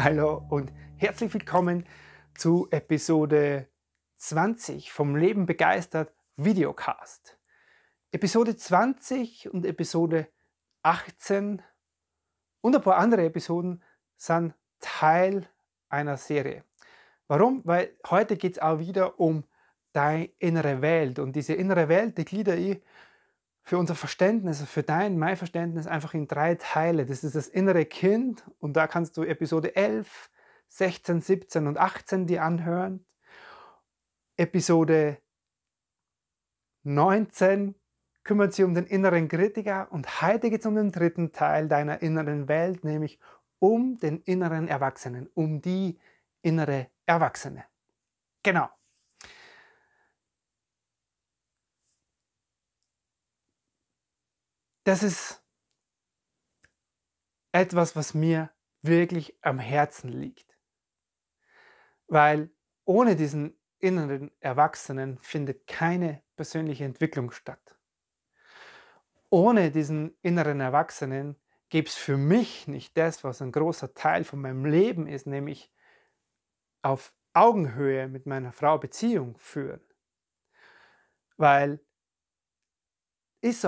Hallo und herzlich willkommen zu Episode 20 vom Leben begeistert Videocast. Episode 20 und Episode 18 und ein paar andere Episoden sind Teil einer Serie. Warum? Weil heute geht es auch wieder um deine innere Welt und diese innere Welt, die glieder ich für unser Verständnis, für dein, mein Verständnis einfach in drei Teile. Das ist das innere Kind und da kannst du Episode 11, 16, 17 und 18 dir anhören. Episode 19 kümmert sich um den inneren Kritiker und heute geht es um den dritten Teil deiner inneren Welt, nämlich um den inneren Erwachsenen, um die innere Erwachsene. Genau. Das ist etwas, was mir wirklich am Herzen liegt. Weil ohne diesen inneren Erwachsenen findet keine persönliche Entwicklung statt. Ohne diesen inneren Erwachsenen gäbe es für mich nicht das, was ein großer Teil von meinem Leben ist, nämlich auf Augenhöhe mit meiner Frau Beziehung führen. Weil ich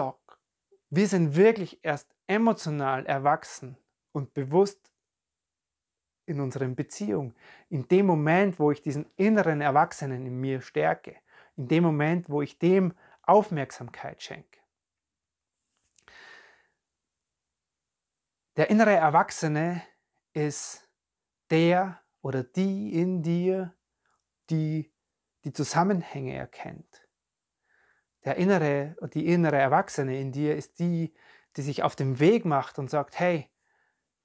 wir sind wirklich erst emotional erwachsen und bewusst in unseren Beziehungen. In dem Moment, wo ich diesen inneren Erwachsenen in mir stärke. In dem Moment, wo ich dem Aufmerksamkeit schenke. Der innere Erwachsene ist der oder die in dir, die die Zusammenhänge erkennt, der innere, die innere Erwachsene in dir ist die, die sich auf den Weg macht und sagt, hey,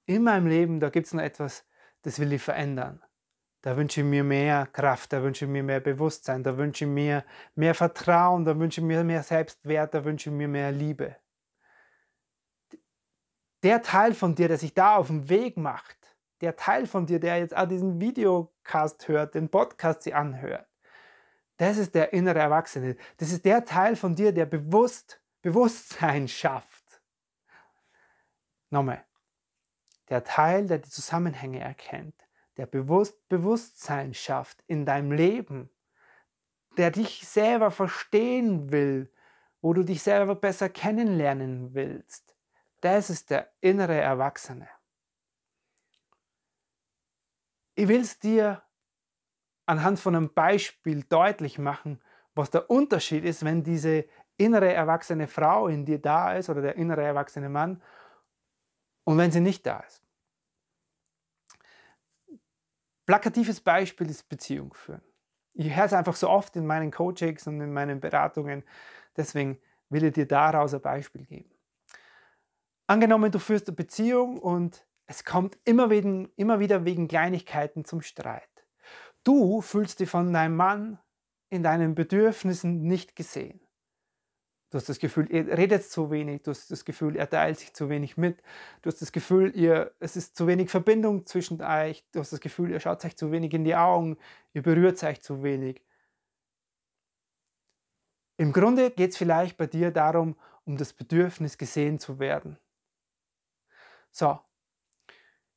in meinem Leben, da gibt es noch etwas, das will ich verändern. Da wünsche ich mir mehr Kraft, da wünsche ich mir mehr Bewusstsein, da wünsche ich mir mehr Vertrauen, da wünsche ich mir mehr Selbstwert, da wünsche ich mir mehr Liebe. Der Teil von dir, der sich da auf den Weg macht, der Teil von dir, der jetzt auch diesen Videocast hört, den Podcast sie anhört, das ist der innere Erwachsene. Das ist der Teil von dir, der bewusst Bewusstsein schafft. Nochmal. Der Teil, der die Zusammenhänge erkennt, der bewusst Bewusstsein schafft in deinem Leben, der dich selber verstehen will, wo du dich selber besser kennenlernen willst. Das ist der innere Erwachsene. Ich will es dir anhand von einem Beispiel deutlich machen, was der Unterschied ist, wenn diese innere erwachsene Frau in dir da ist oder der innere erwachsene Mann und wenn sie nicht da ist. Plakatives Beispiel ist Beziehung führen. Ich höre es einfach so oft in meinen Coachings und in meinen Beratungen, deswegen will ich dir daraus ein Beispiel geben. Angenommen, du führst eine Beziehung und es kommt immer, wieder wegen Kleinigkeiten zum Streit. Du fühlst dich von deinem Mann in deinen Bedürfnissen nicht gesehen. Du hast das Gefühl, er redet zu wenig, du hast das Gefühl, er teilt sich zu wenig mit, du hast das Gefühl, ihr, es ist zu wenig Verbindung zwischen euch, du hast das Gefühl, ihr schaut euch zu wenig in die Augen, ihr berührt euch zu wenig. Im Grunde geht es vielleicht bei dir darum, um das Bedürfnis gesehen zu werden. So,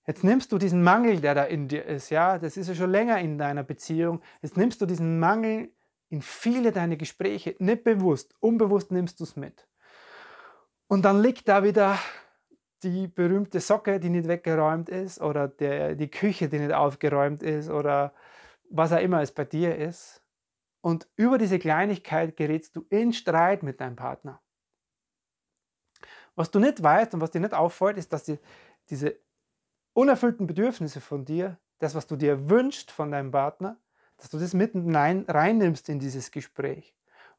Jetzt nimmst du diesen Mangel, der da in dir ist, ja, das ist ja schon länger in deiner Beziehung. Jetzt nimmst du diesen Mangel in viele deine Gespräche, nicht bewusst, unbewusst nimmst du es mit. Und dann liegt da wieder die berühmte Socke, die nicht weggeräumt ist, oder der, die Küche, die nicht aufgeräumt ist, oder was auch immer es bei dir ist. Und über diese Kleinigkeit gerätst du in Streit mit deinem Partner. Was du nicht weißt und was dir nicht auffällt, ist, dass die, diese unerfüllten Bedürfnisse von dir, das, was du dir wünschst von deinem Partner, dass du das mitten reinnimmt in dieses Gespräch.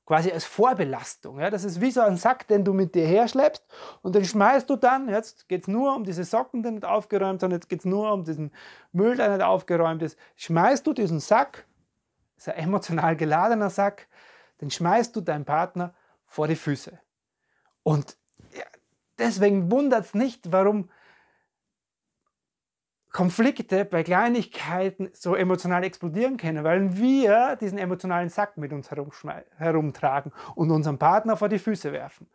quasi als Vorbelastung. Ja? Das ist wie so ein Sack, den du mit dir herschleppst und den schmeißt du dann. Jetzt geht es nur um diese Socken, die nicht aufgeräumt sind, jetzt geht es nur um diesen Müll, der nicht aufgeräumt ist. Schmeißt du diesen Sack, das ist ein emotional geladener Sack, den schmeißt du deinem Partner vor die Füße. Und deswegen wundert es nicht, warum Konflikte bei Kleinigkeiten so emotional explodieren können, weil wir diesen emotionalen Sack mit uns herumtragen und unseren Partner vor die Füße werfen.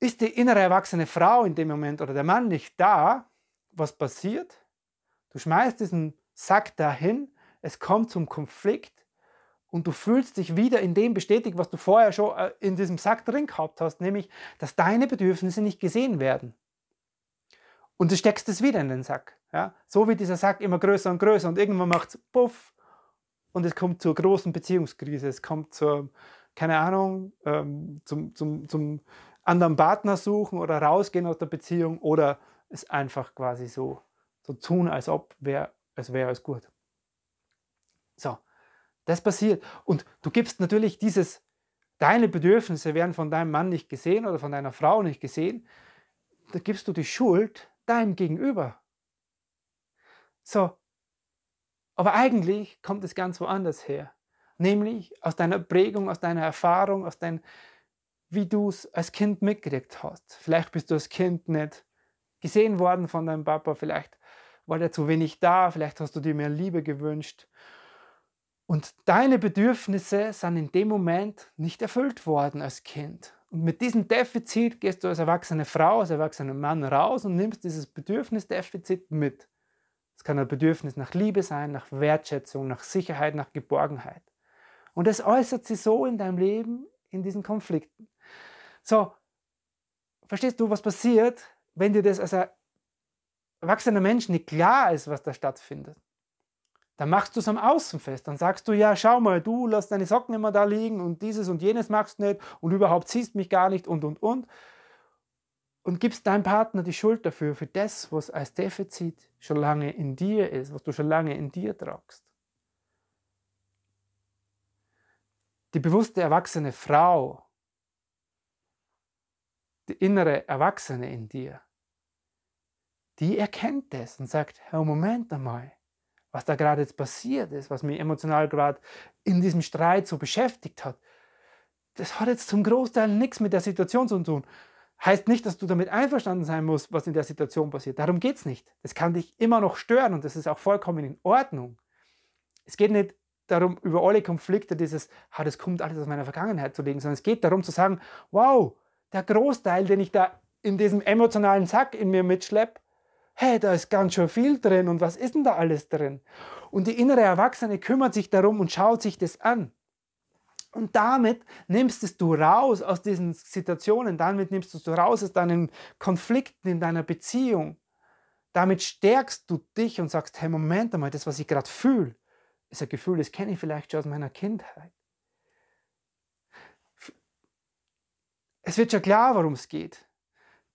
Ist die innere erwachsene Frau in dem Moment oder der Mann nicht da, was passiert? Du schmeißt diesen Sack dahin, es kommt zum Konflikt und du fühlst dich wieder in dem bestätigt, was du vorher schon äh, in diesem Sack drin gehabt hast, nämlich, dass deine Bedürfnisse nicht gesehen werden. Und du steckst es wieder in den Sack. Ja? So wie dieser Sack immer größer und größer und irgendwann macht es puff und es kommt zur großen Beziehungskrise. Es kommt zur, keine Ahnung, ähm, zum, zum, zum anderen Partner suchen oder rausgehen aus der Beziehung oder es einfach quasi so, so tun, als ob wär, es wäre alles gut. So, das passiert. Und du gibst natürlich dieses, deine Bedürfnisse werden von deinem Mann nicht gesehen oder von deiner Frau nicht gesehen. Da gibst du die Schuld deinem Gegenüber. So, aber eigentlich kommt es ganz woanders her. Nämlich aus deiner Prägung, aus deiner Erfahrung, aus dein, wie du es als Kind mitgekriegt hast. Vielleicht bist du als Kind nicht gesehen worden von deinem Papa, vielleicht war der zu wenig da, vielleicht hast du dir mehr Liebe gewünscht. Und deine Bedürfnisse sind in dem Moment nicht erfüllt worden als Kind. Und mit diesem Defizit gehst du als erwachsene Frau, als erwachsener Mann raus und nimmst dieses Bedürfnisdefizit mit. Es kann ein Bedürfnis nach Liebe sein, nach Wertschätzung, nach Sicherheit, nach Geborgenheit. Und es äußert sich so in deinem Leben, in diesen Konflikten. So, verstehst du, was passiert, wenn dir das als erwachsener Mensch nicht klar ist, was da stattfindet? Dann machst du es am Außen fest. Dann sagst du, ja, schau mal, du lässt deine Socken immer da liegen und dieses und jenes machst du nicht und überhaupt siehst mich gar nicht und und und und gibst deinem Partner die Schuld dafür, für das, was als Defizit schon lange in dir ist, was du schon lange in dir tragst. Die bewusste erwachsene Frau, die innere Erwachsene in dir, die erkennt das und sagt, Herr, Moment einmal, was da gerade jetzt passiert ist, was mich emotional gerade in diesem Streit so beschäftigt hat, das hat jetzt zum Großteil nichts mit der Situation zu tun. Heißt nicht, dass du damit einverstanden sein musst, was in der Situation passiert. Darum geht es nicht. Das kann dich immer noch stören und das ist auch vollkommen in Ordnung. Es geht nicht darum, über alle Konflikte dieses, ah, das kommt alles aus meiner Vergangenheit zu legen, sondern es geht darum zu sagen, wow, der Großteil, den ich da in diesem emotionalen Sack in mir mitschleppe, hey, da ist ganz schön viel drin und was ist denn da alles drin? Und die innere Erwachsene kümmert sich darum und schaut sich das an. Und damit nimmst du raus aus diesen Situationen, damit nimmst du raus aus deinen Konflikten in deiner Beziehung. Damit stärkst du dich und sagst, hey, Moment einmal, das, was ich gerade fühle, ist ein Gefühl, das kenne ich vielleicht schon aus meiner Kindheit. Es wird schon klar, worum es geht.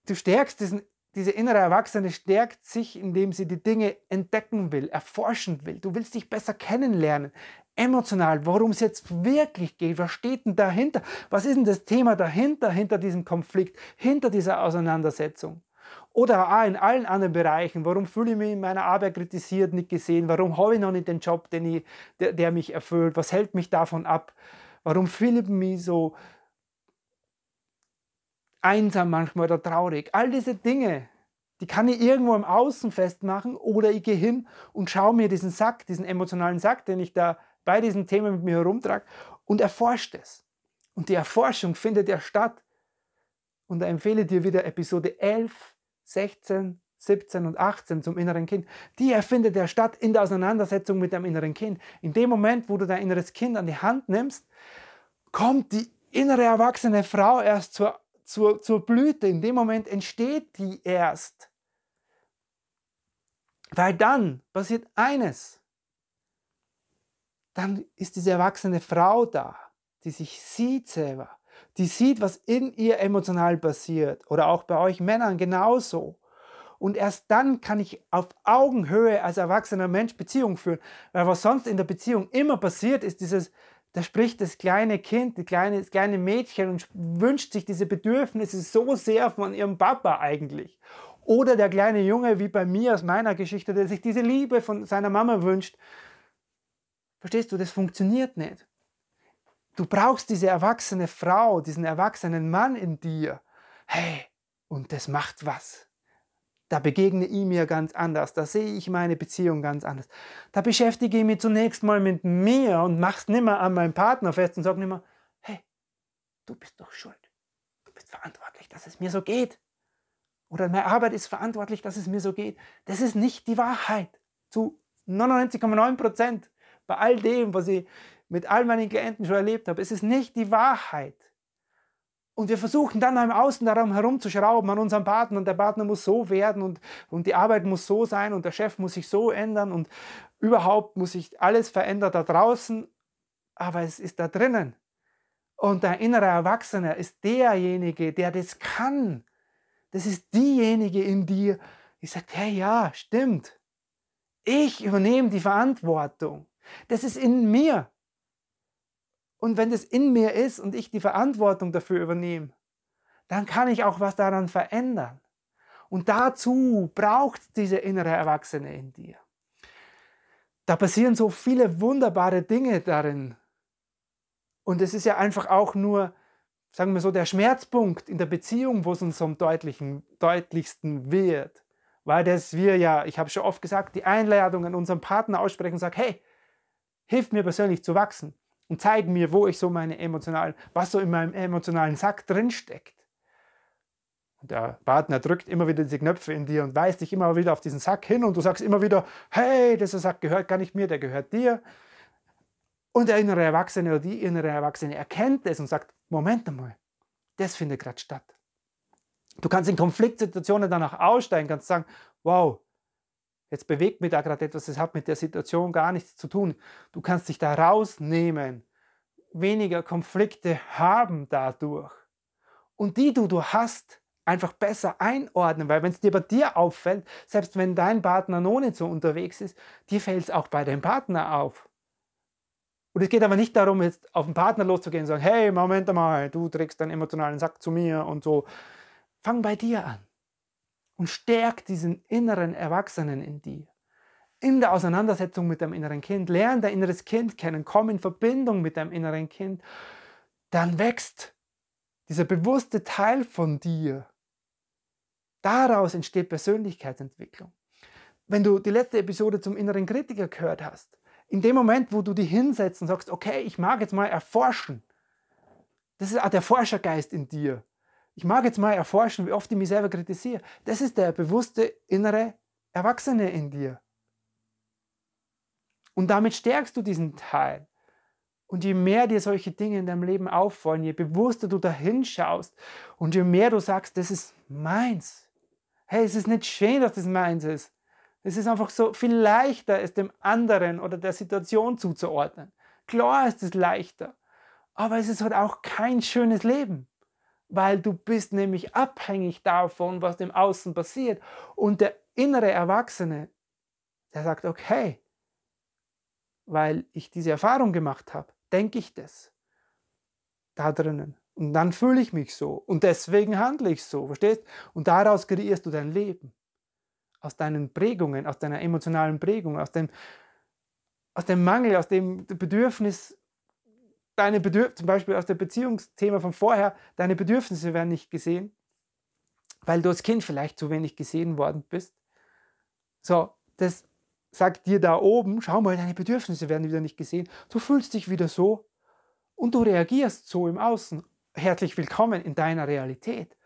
Du stärkst diesen, diese innere Erwachsene, stärkt sich, indem sie die Dinge entdecken will, erforschen will. Du willst dich besser kennenlernen emotional, worum es jetzt wirklich geht. Was steht denn dahinter? Was ist denn das Thema dahinter, hinter diesem Konflikt, hinter dieser Auseinandersetzung? Oder auch in allen anderen Bereichen. Warum fühle ich mich in meiner Arbeit kritisiert, nicht gesehen? Warum habe ich noch nicht den Job, den ich, der, der mich erfüllt? Was hält mich davon ab? Warum fühle ich mich so einsam manchmal oder traurig? All diese Dinge, die kann ich irgendwo im Außen festmachen oder ich gehe hin und schaue mir diesen Sack, diesen emotionalen Sack, den ich da bei diesem Thema mit mir herumtrage und erforscht es. Und die Erforschung findet ja statt. Und da empfehle dir wieder Episode 11, 16, 17 und 18 zum inneren Kind. Die erfindet ja statt in der Auseinandersetzung mit deinem inneren Kind. In dem Moment, wo du dein inneres Kind an die Hand nimmst, kommt die innere erwachsene Frau erst zur, zur, zur Blüte. In dem Moment entsteht die erst. Weil dann passiert eines dann ist diese erwachsene Frau da, die sich sieht selber, die sieht, was in ihr emotional passiert oder auch bei euch Männern genauso. Und erst dann kann ich auf Augenhöhe als erwachsener Mensch Beziehung führen. Weil was sonst in der Beziehung immer passiert, ist dieses, Da spricht das kleine Kind, das kleine, das kleine Mädchen und wünscht sich diese Bedürfnisse so sehr von ihrem Papa eigentlich. Oder der kleine Junge, wie bei mir aus meiner Geschichte, der sich diese Liebe von seiner Mama wünscht. Verstehst du, das funktioniert nicht. Du brauchst diese erwachsene Frau, diesen erwachsenen Mann in dir. Hey, und das macht was. Da begegne ich mir ganz anders, da sehe ich meine Beziehung ganz anders. Da beschäftige ich mich zunächst mal mit mir und mach's nimmer an meinem Partner fest und sag nimmer, hey, du bist doch schuld. Du bist verantwortlich, dass es mir so geht. Oder meine Arbeit ist verantwortlich, dass es mir so geht. Das ist nicht die Wahrheit. Zu 99,9 Prozent bei all dem, was ich mit all meinen Klienten schon erlebt habe. Es ist nicht die Wahrheit. Und wir versuchen dann im Außen darum herumzuschrauben an unserem Partner und der Partner muss so werden und, und die Arbeit muss so sein und der Chef muss sich so ändern und überhaupt muss sich alles verändern da draußen, aber es ist da drinnen. Und der innere Erwachsene ist derjenige, der das kann. Das ist diejenige in dir, die sagt, hey ja, stimmt. Ich übernehme die Verantwortung. Das ist in mir. Und wenn das in mir ist und ich die Verantwortung dafür übernehme, dann kann ich auch was daran verändern. Und dazu braucht es diese innere Erwachsene in dir. Da passieren so viele wunderbare Dinge darin. Und es ist ja einfach auch nur, sagen wir so, der Schmerzpunkt in der Beziehung, wo es uns am deutlichsten wird. Weil das wir ja, ich habe schon oft gesagt, die Einladung an unseren Partner aussprechen und sagen, hey, hilf mir persönlich zu wachsen und zeigen mir, wo ich so meine emotionalen, was so in meinem emotionalen Sack drinsteckt. Und der Partner drückt immer wieder diese Knöpfe in dir und weist dich immer wieder auf diesen Sack hin und du sagst immer wieder, hey, dieser Sack gehört gar nicht mir, der gehört dir. Und der innere Erwachsene oder die innere Erwachsene erkennt es und sagt, Moment einmal, das findet gerade statt. Du kannst in Konfliktsituationen danach aussteigen, kannst sagen, wow, Jetzt bewegt mich da gerade etwas, das hat mit der Situation gar nichts zu tun. Du kannst dich da rausnehmen, weniger Konflikte haben dadurch. Und die, die du hast, einfach besser einordnen, weil wenn es dir bei dir auffällt, selbst wenn dein Partner noch nicht so unterwegs ist, dir fällt es auch bei deinem Partner auf. Und es geht aber nicht darum, jetzt auf den Partner loszugehen und sagen, hey, Moment mal, du trägst deinen emotionalen Sack zu mir und so. Fang bei dir an und stärk diesen inneren Erwachsenen in dir. In der Auseinandersetzung mit deinem inneren Kind, lern dein inneres Kind kennen, komm in Verbindung mit deinem inneren Kind, dann wächst dieser bewusste Teil von dir. Daraus entsteht Persönlichkeitsentwicklung. Wenn du die letzte Episode zum inneren Kritiker gehört hast, in dem Moment, wo du dich hinsetzt und sagst, okay, ich mag jetzt mal erforschen, das ist auch der Forschergeist in dir. Ich mag jetzt mal erforschen, wie oft ich mich selber kritisiere. Das ist der bewusste innere Erwachsene in dir. Und damit stärkst du diesen Teil. Und je mehr dir solche Dinge in deinem Leben auffallen, je bewusster du da hinschaust und je mehr du sagst, das ist meins. Hey, es ist nicht schön, dass das meins ist. Es ist einfach so viel leichter, es dem anderen oder der Situation zuzuordnen. Klar ist es leichter, aber es ist halt auch kein schönes Leben weil du bist nämlich abhängig davon, was dem Außen passiert. Und der innere Erwachsene, der sagt, okay, weil ich diese Erfahrung gemacht habe, denke ich das da drinnen. Und dann fühle ich mich so. Und deswegen handle ich so, verstehst? Und daraus kreierst du dein Leben. Aus deinen Prägungen, aus deiner emotionalen Prägung, aus dem, aus dem Mangel, aus dem Bedürfnis deine Bedürfnisse, zum Beispiel aus dem Beziehungsthema von vorher, deine Bedürfnisse werden nicht gesehen, weil du als Kind vielleicht zu wenig gesehen worden bist. So, das sagt dir da oben, schau mal, deine Bedürfnisse werden wieder nicht gesehen. Du fühlst dich wieder so und du reagierst so im Außen. Herzlich willkommen in deiner Realität.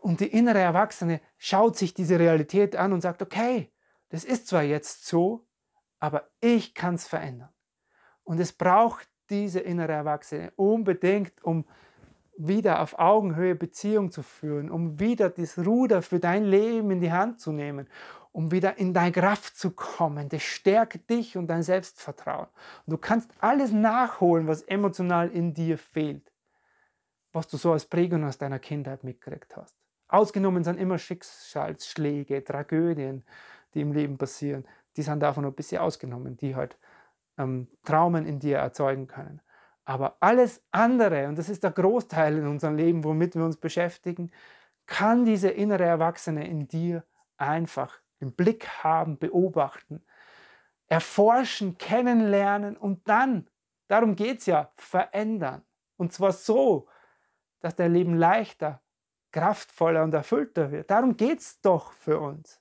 Und die innere Erwachsene schaut sich diese Realität an und sagt, okay, das ist zwar jetzt so, aber ich kann es verändern. Und es braucht diese innere Erwachsene unbedingt, um wieder auf Augenhöhe Beziehung zu führen, um wieder das Ruder für dein Leben in die Hand zu nehmen, um wieder in deine Kraft zu kommen. Das stärkt dich und dein Selbstvertrauen. Und du kannst alles nachholen, was emotional in dir fehlt, was du so als Prägung aus deiner Kindheit mitgekriegt hast. Ausgenommen sind immer Schicksalsschläge, Tragödien, die im Leben passieren. Die sind davon ein bisschen ausgenommen, die halt ähm, Traumen in dir erzeugen können. Aber alles andere, und das ist der Großteil in unserem Leben, womit wir uns beschäftigen, kann diese innere Erwachsene in dir einfach im Blick haben, beobachten, erforschen, kennenlernen und dann, darum geht es ja, verändern. Und zwar so, dass dein Leben leichter, kraftvoller und erfüllter wird. Darum geht es doch für uns.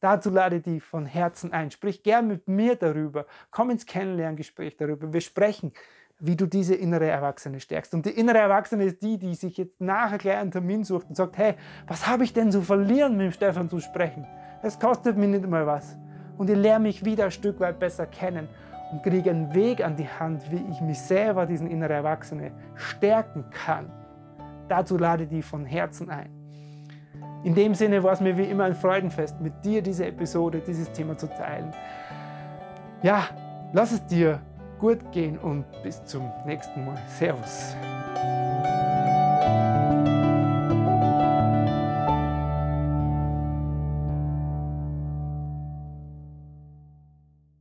Dazu lade ich dich von Herzen ein. Sprich gern mit mir darüber. Komm ins Kennenlerngespräch darüber. Wir sprechen, wie du diese innere Erwachsene stärkst. Und die innere Erwachsene ist die, die sich jetzt nachher gleich einen Termin sucht und sagt, hey, was habe ich denn zu verlieren, mit dem Stefan zu sprechen? Es kostet mir nicht mal was. Und ich lerne mich wieder ein Stück weit besser kennen und kriege einen Weg an die Hand, wie ich mich selber, diesen innere Erwachsene, stärken kann. Dazu lade ich dich von Herzen ein. In dem Sinne war es mir wie immer ein Freudenfest, mit dir diese Episode, dieses Thema zu teilen. Ja, lass es dir gut gehen und bis zum nächsten Mal. Servus.